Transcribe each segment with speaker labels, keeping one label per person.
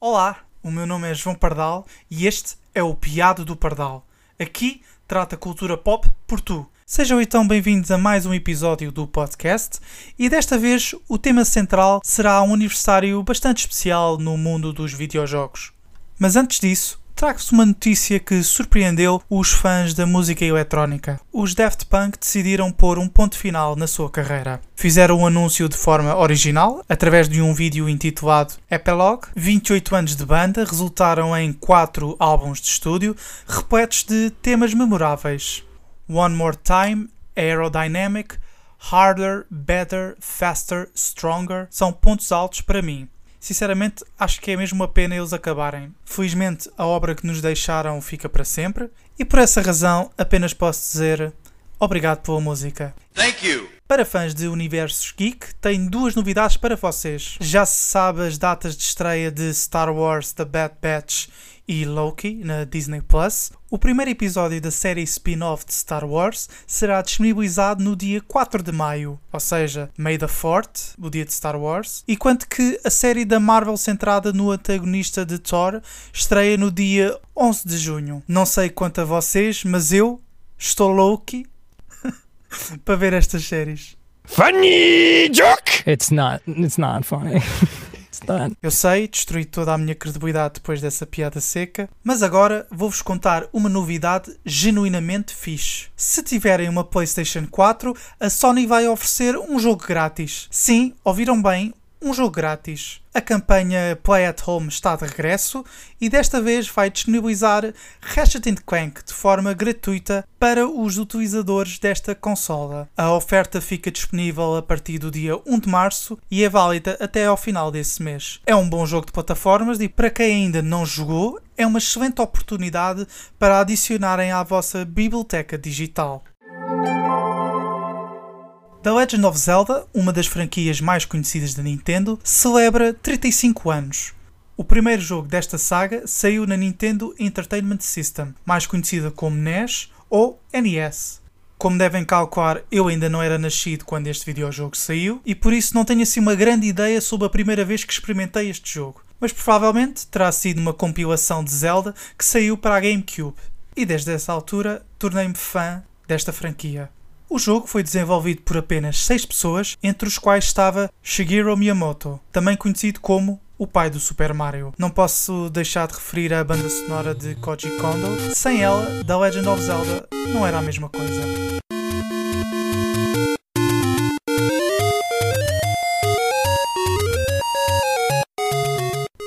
Speaker 1: Olá, o meu nome é João Pardal e este é o Piado do Pardal. Aqui trata cultura pop por tu. Sejam então bem-vindos a mais um episódio do podcast e desta vez o tema central será um aniversário bastante especial no mundo dos videojogos. Mas antes disso, trago-vos uma notícia que surpreendeu os fãs da música eletrónica. Os Daft Punk decidiram pôr um ponto final na sua carreira. Fizeram um anúncio de forma original, através de um vídeo intitulado Epilogue. 28 anos de banda resultaram em 4 álbuns de estúdio, repletos de temas memoráveis. One More Time, Aerodynamic, Harder, Better, Faster, Stronger são pontos altos para mim. Sinceramente, acho que é mesmo uma pena eles acabarem. Felizmente, a obra que nos deixaram fica para sempre, e por essa razão apenas posso dizer obrigado pela música.
Speaker 2: Thank you.
Speaker 1: Para fãs de Universos Geek, tenho duas novidades para vocês. Já se sabe as datas de estreia de Star Wars The Bad Batch e Loki na Disney Plus. O primeiro episódio da série spin-off de Star Wars será disponibilizado no dia 4 de maio, ou seja, May the 4th, o dia de Star Wars, enquanto que a série da Marvel centrada no antagonista de Thor estreia no dia 11 de junho. Não sei quanto a vocês, mas eu estou Loki para ver estas séries.
Speaker 2: Funny joke.
Speaker 3: It's not. It's not funny.
Speaker 1: Eu sei, destruí toda a minha credibilidade depois dessa piada seca, mas agora vou-vos contar uma novidade genuinamente fixe. Se tiverem uma PlayStation 4, a Sony vai oferecer um jogo grátis. Sim, ouviram bem, um jogo grátis. A campanha Play at Home está de regresso e desta vez vai disponibilizar Ratchet Clank de forma gratuita para os utilizadores desta consola. A oferta fica disponível a partir do dia 1 de março e é válida até ao final desse mês. É um bom jogo de plataformas e para quem ainda não jogou, é uma excelente oportunidade para adicionarem à vossa biblioteca digital. The Legend of Zelda, uma das franquias mais conhecidas da Nintendo, celebra 35 anos. O primeiro jogo desta saga saiu na Nintendo Entertainment System, mais conhecida como NES ou NES. Como devem calcular, eu ainda não era nascido quando este videojogo saiu e por isso não tenho assim uma grande ideia sobre a primeira vez que experimentei este jogo. Mas provavelmente terá sido uma compilação de Zelda que saiu para a GameCube. E desde essa altura tornei-me fã desta franquia. O jogo foi desenvolvido por apenas 6 pessoas, entre os quais estava Shigeru Miyamoto, também conhecido como o pai do Super Mario. Não posso deixar de referir a banda sonora de Koji Kondo. Sem ela, The Legend of Zelda não era a mesma coisa.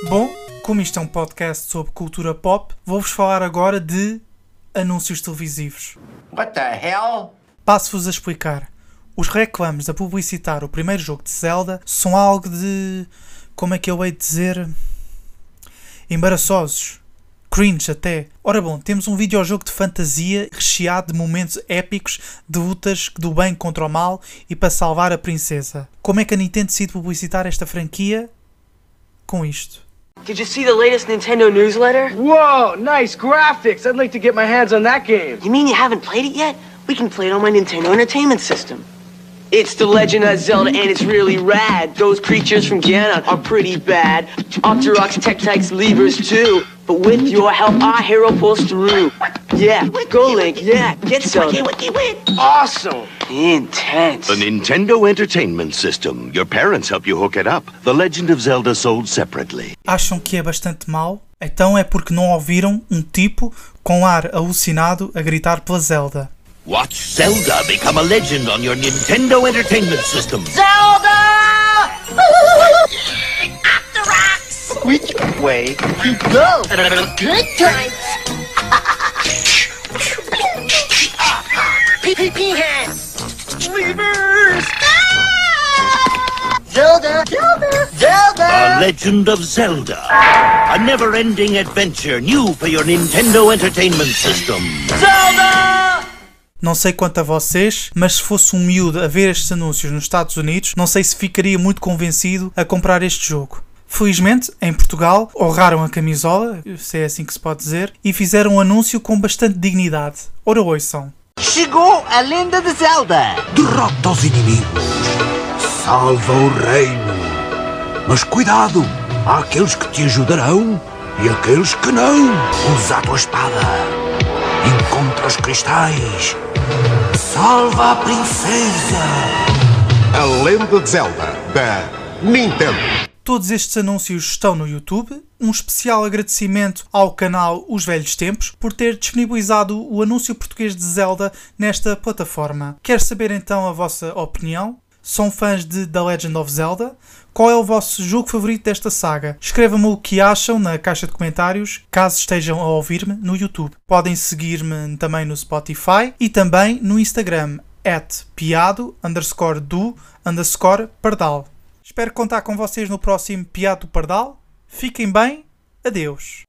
Speaker 1: Bom, como isto é um podcast sobre cultura pop, vou-vos falar agora de anúncios televisivos.
Speaker 2: What the hell?
Speaker 1: Passo-vos a explicar. Os reclames a publicitar o primeiro jogo de Zelda são algo de. como é que eu hei de dizer? embaraçosos. Cringe até. Ora bom, temos um videojogo de fantasia recheado de momentos épicos de lutas do bem contra o mal e para salvar a princesa. Como é que a Nintendo decide publicitar esta franquia? Com isto.
Speaker 4: Did you see the latest Nintendo newsletter?
Speaker 5: Whoa, nice graphics. I'd like to get my hands on that game.
Speaker 4: You mean you haven't played it yet? We can play it on my Nintendo Entertainment System. It's The Legend of Zelda, and it's really rad. Those creatures from Ganon are pretty bad. Octoroks, Tektites, Levers too. But with your help, our hero pulls through. Yeah, go Link, yeah, get Zelda.
Speaker 5: Awesome.
Speaker 4: Intense.
Speaker 6: The Nintendo Entertainment System. Your parents help you hook it up. The Legend of Zelda sold separately.
Speaker 1: Acham que é bastante mau? Então é porque não ouviram um tipo com ar alucinado a gritar pela Zelda.
Speaker 6: Watch Zelda become a legend on your Nintendo Entertainment System. Zelda!
Speaker 5: After rocks, which way you go?
Speaker 4: Good times. PPP hands.
Speaker 5: Levers!
Speaker 4: Zelda. Zelda.
Speaker 6: The
Speaker 4: Zelda.
Speaker 6: Legend of Zelda. A never-ending adventure new for your Nintendo Entertainment System.
Speaker 4: Zelda.
Speaker 1: Não sei quanto a vocês, mas se fosse um miúdo a ver estes anúncios nos Estados Unidos, não sei se ficaria muito convencido a comprar este jogo. Felizmente, em Portugal, honraram a camisola, se é assim que se pode dizer, e fizeram um anúncio com bastante dignidade. Ora ouçam.
Speaker 7: Chegou a lenda de Zelda!
Speaker 8: Derrota os inimigos. Salva o reino. Mas cuidado, há aqueles que te ajudarão e aqueles que não. Usa a tua espada. Encontra os cristais. Salva a princesa.
Speaker 9: A Lenda de Zelda da Nintendo.
Speaker 1: Todos estes anúncios estão no YouTube. Um especial agradecimento ao canal Os Velhos Tempos por ter disponibilizado o anúncio português de Zelda nesta plataforma. Quero saber então a vossa opinião? São fãs de The Legend of Zelda? Qual é o vosso jogo favorito desta saga? Escrevam-me o que acham na caixa de comentários, caso estejam a ouvir-me no YouTube. Podem seguir-me também no Spotify e também no Instagram, at piado underscore do underscore pardal. Espero contar com vocês no próximo Piado do Pardal. Fiquem bem. Adeus.